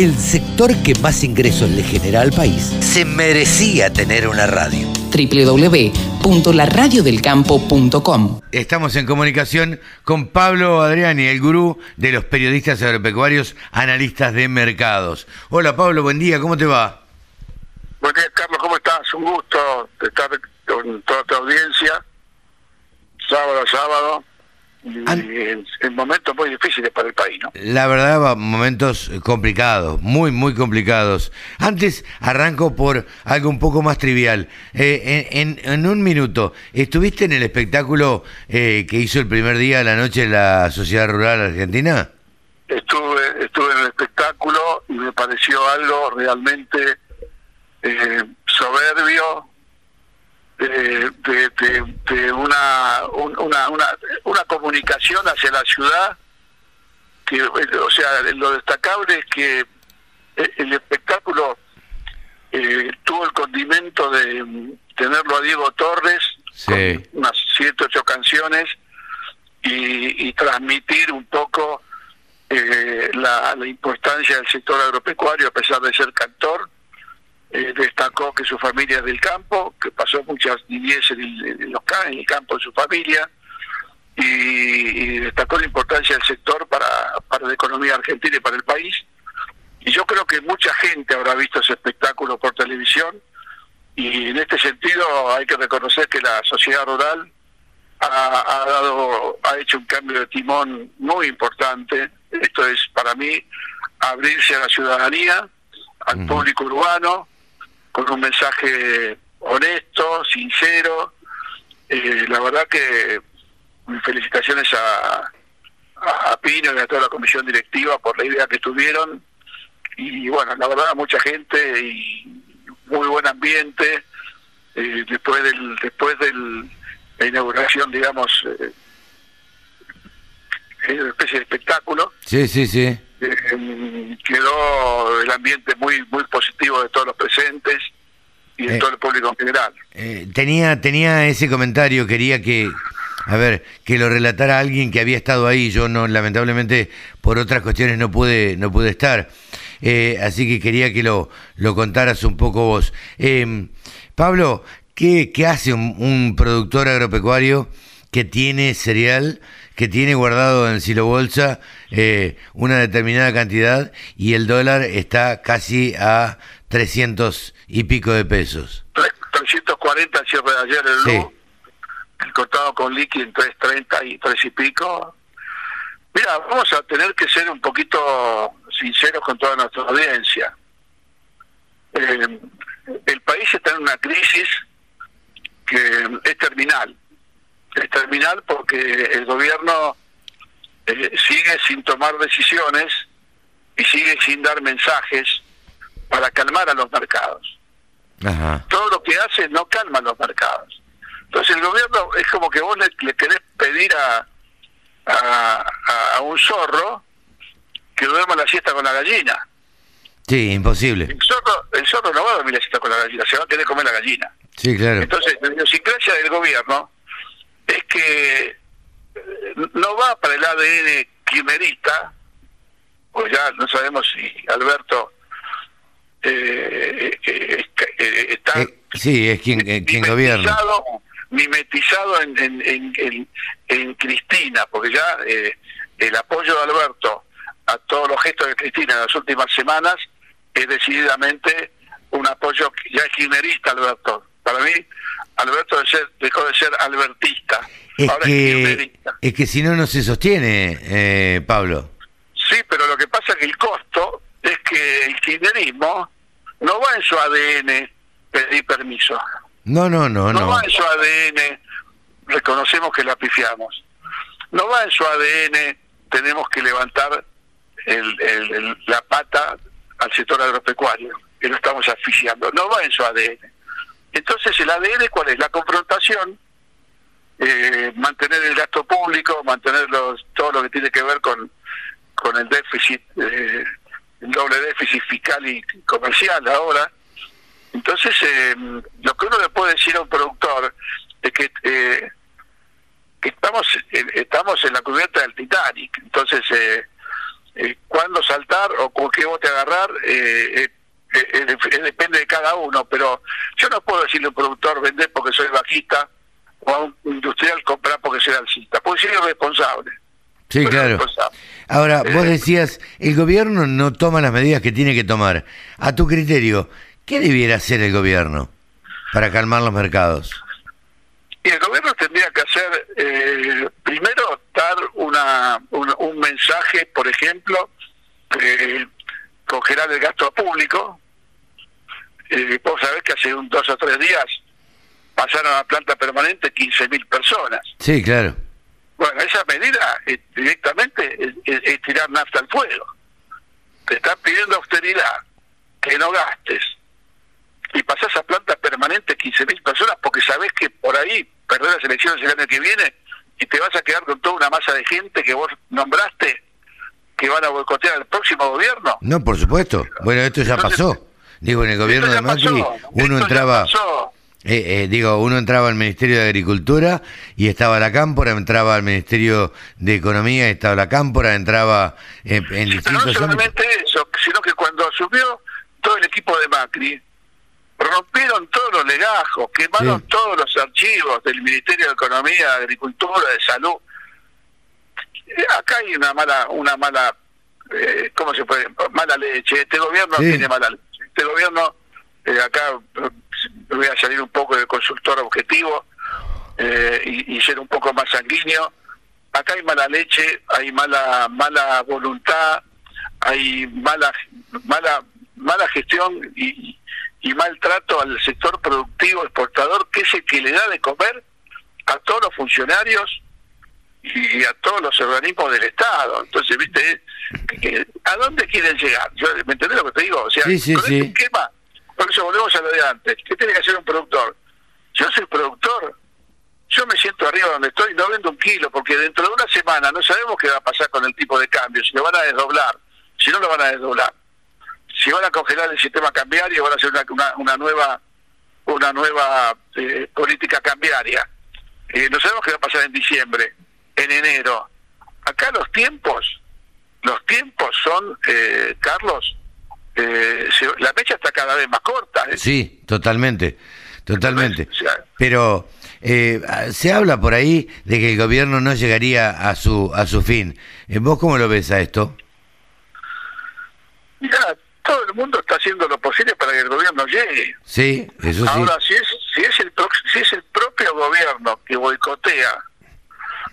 el sector que más ingresos le genera al país se merecía tener una radio. www.laradiodelcampo.com Estamos en comunicación con Pablo Adriani, el gurú de los periodistas agropecuarios, analistas de mercados. Hola Pablo, buen día, ¿cómo te va? Buen día, Carlos, ¿cómo estás? Un gusto estar con toda tu audiencia, sábado a sábado, en, en momentos muy difíciles para el país, ¿no? La verdad, va- momentos complicados, muy, muy complicados. Antes arranco por algo un poco más trivial. Eh, en, en- en un minuto, ¿estuviste en el espectáculo eh, que hizo el primer día de la noche la Sociedad Rural Argentina? Estuve, estuve en el espectáculo y me pareció algo realmente eh, soberbio, de, de- de una, un- una, una, una comunicación hacia la ciudad, que, o sea, lo destacable es que el espectáculo eh, tuvo el condimento de tenerlo a Diego Torres, Sí. con unas siete, ocho canciones, y, y transmitir un poco eh, la, la importancia del sector agropecuario a pesar de ser cantor. Eh, destacó que su familia es del campo, que pasó muchas niñez en el, en los en el campo de su familia, y, y destacó la importancia del sector para, para la economía argentina y para el país. Y yo creo que mucha gente habrá visto ese espectáculo por televisión, y en este sentido hay que reconocer que la sociedad rural ha, ha dado ha hecho un cambio de timón muy importante esto es para mí abrirse a la ciudadanía al público urbano con un mensaje honesto sincero. Eh, la verdad que mis felicitaciones a, a, Pino y a toda la comisión directiva por la idea que tuvieron. Y bueno la verdad mucha gente y muy buen ambiente eh, después del después del la inauguración digamos eh, es una especie de espectáculo. Sí, sí, sí. Eh, quedó el ambiente muy muy positivo de todos los presentes y de Eh. todo el público en general Eh, tenía, tenía ese comentario, quería que, a ver, que lo relatara alguien que había estado ahí. Yo no, lamentablemente, por otras cuestiones no pude, no pude estar. Eh, así que quería que lo, lo contaras un poco vos. Eh, Pablo, ¿qué, qué hace un, un productor agropecuario que tiene cereal, que tiene guardado en silo bolsa eh, una determinada cantidad y el dólar está casi a 300 y pico de pesos? Tre- 340 al cierre de ayer el Sí. El cortado con liqui en 330 y 3 y pico. Mira, vamos a tener que ser un poquito sinceros con toda nuestra audiencia. Eh, el país está en una crisis que es terminal. Es terminal porque el gobierno eh, sigue sin tomar decisiones y sigue sin dar mensajes para calmar a los mercados Ajá. todo lo que hace no calma los mercados. Entonces el gobierno es como que vos le, le querés pedir a, a, a- a un zorro que duerma la siesta con la gallina. Sí, imposible. El zorro, el zorro no va a dormir la siesta con la gallina, se va a querer comer la gallina. Sí, claro. Entonces la idiosincrasia del gobierno es que eh, no va para el ADN kirchnerista, pues ya no sabemos si Alberto eh, eh, eh, está Eh, sí, es quien, quien gobierna. mimetizado, en, en, en, Cristina, porque ya eh, el apoyo de Alberto a todos los gestos de Cristina en las últimas semanas es decididamente un apoyo ya kirchnerista Alberto. Para mí, Alberto de ser- dejó de ser albertista. Es Ahora es que, kirchnerista. es que si no, no se sostiene, eh, Pablo. Sí, pero lo que pasa es que el costo es que el kirchnerismo no va en su ADN pedir permiso. No, no, no, no, no. va en su ADN, reconocemos que la pifiamos. No va en su ADN, tenemos que levantar el- el- el- la pata al sector agropecuario, que lo estamos asfixiando. No va en su ADN. Entonces, ¿el ADN cuál es? La confrontación, eh, mantener el gasto público, mantener los- todo lo que tiene que ver con, con el déficit, eh, el doble déficit fiscal y comercial ahora. Entonces, eh, lo que uno le puede decir a un productor es que, eh, que estamos, estamos en la cubierta del Titanic. Entonces, eh, eh, cuándo saltar o con qué bote agarrar, eh, eh, depende de cada uno, pero yo no puedo decirle a un productor vender porque soy bajista o a un industrial comprar porque soy alcista, porque soy responsable. Sí, claro. Ahora, vos decías, el gobierno no toma las medidas que tiene que tomar. A tu criterio, ¿qué debiera hacer el gobierno para calmar los mercados? Y el gobierno tendría que hacer, eh, primero, dar una, un, mensaje, por ejemplo, eh, congelar el gasto público. Eh, vos sabés que hace un dos o tres días pasaron a la planta permanente 15.000 personas. Sí, claro. Bueno, esa medida directamente es, tirar nafta al fuego. Te están pidiendo austeridad, que no gastes. Y pasás a planta permanente 15.000 personas porque sabés que por ahí perdés las elecciones el año que viene y te vas a quedar con toda una masa de gente que vos nombraste que van a boicotear al próximo gobierno. No, por supuesto. Bueno, esto ya pasó. Digo, en el gobierno de Macri uno entraba... Eh, eh, digo, uno entraba al Ministerio de Agricultura y estaba la cámpora, entraba al Ministerio de Economía y estaba la cámpora, entraba en, en distintos No solamente eso, sino que cuando asumió todo el equipo de Macri, rompieron todos los legajos, quemaron todos los archivos del Ministerio de Economía, Agricultura, de Salud. Eh, acá hay una mala, una mala, eh, ¿cómo se puede? Mala leche. Este gobierno tiene mala leche. Este gobierno, eh, acá voy a salir un poco del consultor objetivo eh, y, ser un poco más sanguíneo. Acá hay mala leche, hay mala mala voluntad, hay mala mala mala gestión y, y maltrato al sector productivo exportador, que es el que le da de comer a todos los funcionarios y a todos los organismos del Estado. Entonces, ¿viste? ¿A dónde quieren llegar? ¿Me entendés lo que te digo? O sea, con este esquema por eso volvemos a lo de antes. ¿Qué tiene que hacer un productor? Yo soy productor. Yo me siento arriba donde estoy no vendo un kilo, porque dentro de una semana no sabemos qué va a pasar con el tipo de cambio, si lo van a desdoblar, si no lo van a desdoblar, si van a congelar el sistema cambiario, van a hacer una, una, nueva una nueva eh, política cambiaria. Eh, no sabemos qué va a pasar en diciembre, en enero. Acá los tiempos, los tiempos son, eh, Carlos, eh, la fecha está cada vez más corta. ¿eh? Sí, totalmente, totalmente. Pero eh, se habla por ahí de que el gobierno no llegaría a su a su fin. ¿Vos cómo lo ves a esto? Mira, todo el mundo está haciendo lo posible para que el gobierno llegue. Sí, eso Ahora, si es, si, es el, si es el propio gobierno que boicotea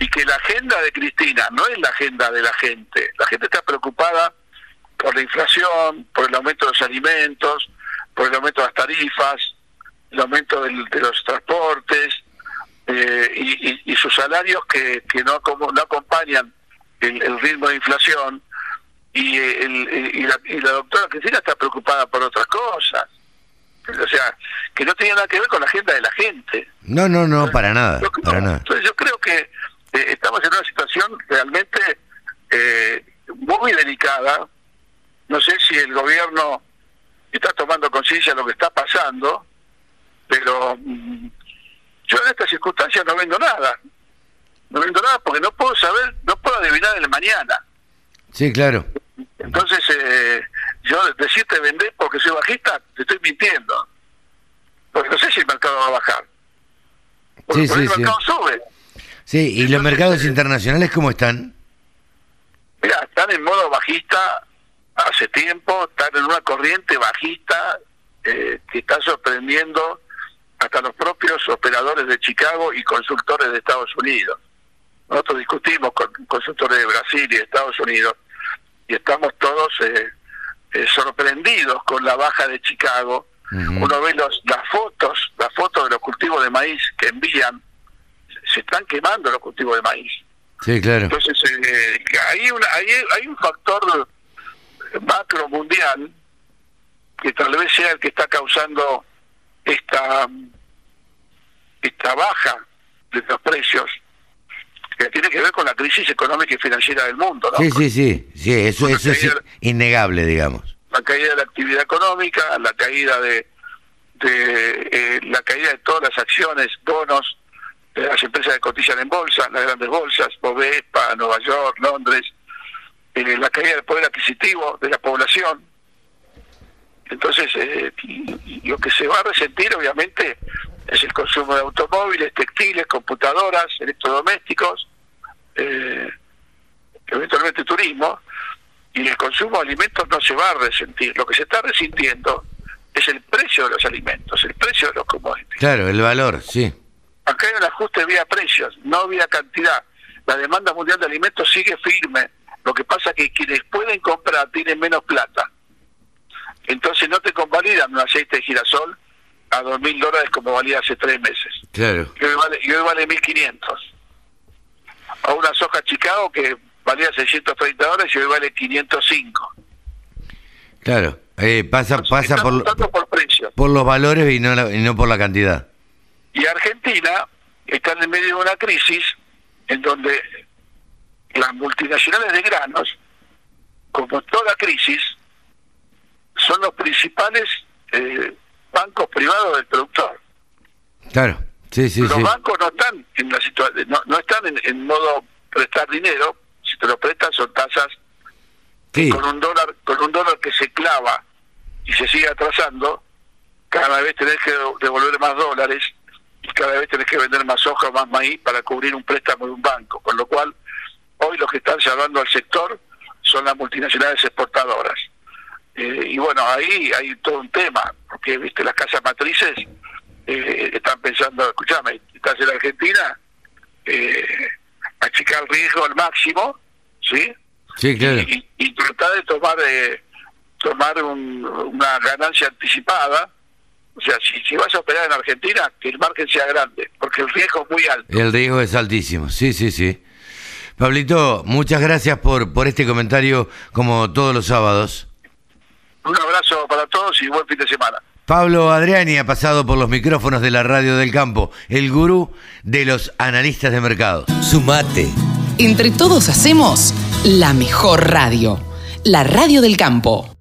y que la agenda de Cristina no es la agenda de la gente, la gente está preocupada por la inflación, por el aumento de los alimentos, por el aumento de las tarifas, el aumento de los transportes eh, y, sus salarios que, que no, no acompañan el, ritmo de inflación. Y, el, y, la, y la doctora Cristina está preocupada por otras cosas. O sea, que no tenía nada que ver con la agenda de la gente. No, no, no, para nada. para nada. Entonces yo creo que eh, estamos en una situación realmente eh, muy delicada, no sé si el gobierno está tomando conciencia de lo que está pasando, pero mm, yo en estas circunstancias no vendo nada. No vendo nada porque no puedo saber, no puedo adivinar el mañana. Sí, claro. Entonces, eh, yo decirte vender porque soy bajista, te estoy mintiendo. Porque no sé si el mercado va a bajar. Porque sí, sí, el mercado sube. Sí, ¿y los mercados eh, internacionales cómo están? Mira, están en modo bajista hace tiempo, están en una corriente bajista eh, que está sorprendiendo hasta los propios operadores de Chicago y consultores de Estados Unidos. Nosotros discutimos con consultores de Brasil y de Estados Unidos y estamos todos eh, eh, sorprendidos con la baja de Chicago. Uno ve los, las fotos, las fotos de los cultivos de maíz que envían, se están quemando los cultivos de maíz. Sí, claro. Entonces, hay, una, hay, hay un factor macro mundial, que tal vez sea el que está causando esta, esta baja de los precios, que tiene que ver con la crisis económica y financiera del mundo. Sí, sí, sí, sí, eso, eso es innegable, digamos. La caída de la actividad económica, la caída de, de eh, la caída de todas las acciones, bonos las empresas que cotizan en bolsa, las grandes bolsas, Bovespa, Nueva York, Londres, eh, la caída del poder adquisitivo de la población. Entonces, eh, lo que se va a resentir, obviamente, es el consumo de automóviles, textiles, computadoras, electrodomésticos, eh, eventualmente turismo, y el consumo de alimentos no se va a resentir. Lo que se está resintiendo es el precio de los alimentos, el precio de los commodities. Claro, el valor, sí. Acá hay un ajuste vía precios, no vía cantidad. La demanda mundial de alimentos sigue firme. Lo que pasa es que quienes pueden comprar tienen menos plata. Entonces no te convalidan un aceite de girasol a dos mil dólares como valía hace tres meses. Claro. Y hoy vale, y hoy vale 1.500. A una soja Chicago que valía 630 dólares y hoy vale 505. Claro. Eh, pasa pasa por, por precio. por los valores y no, la- y no por la cantidad. Y Argentina está en medio de una crisis en donde las multinacionales de granos, como toda crisis, son los principales eh, bancos privados del productor. Claro. Sí, sí, los sí. bancos no están en la situación, no, no están en, en modo prestar dinero, si te lo prestan son tasas Sí. con un dólar, con un dólar que se clava y se sigue atrasando, cada vez tenés que devolver más dólares cada vez tenés que vender más soja, más maíz para cubrir un préstamo de un banco, con lo cual hoy los que están salvando al sector son las multinacionales exportadoras. Eh, y bueno, ahí hay todo un tema, porque viste las casas matrices eh, están pensando, escúchame, estás en Argentina, eh, achicar el riesgo al máximo, ¿sí? Sí, claro. y, y tratar de tomar eh, tomar un- una ganancia anticipada. O sea, si, si vas a operar en Argentina, que el margen sea grande, porque el riesgo es muy alto. El riesgo es altísimo. Sí, sí, sí. Pablito, muchas gracias por, por este comentario como todos los sábados. Un abrazo para todos y buen fin de semana. Pablo Adriani ha pasado por los micrófonos de la radio del campo, el gurú de los analistas de mercado. Sumate. Entre todos hacemos la mejor radio, la radio del campo.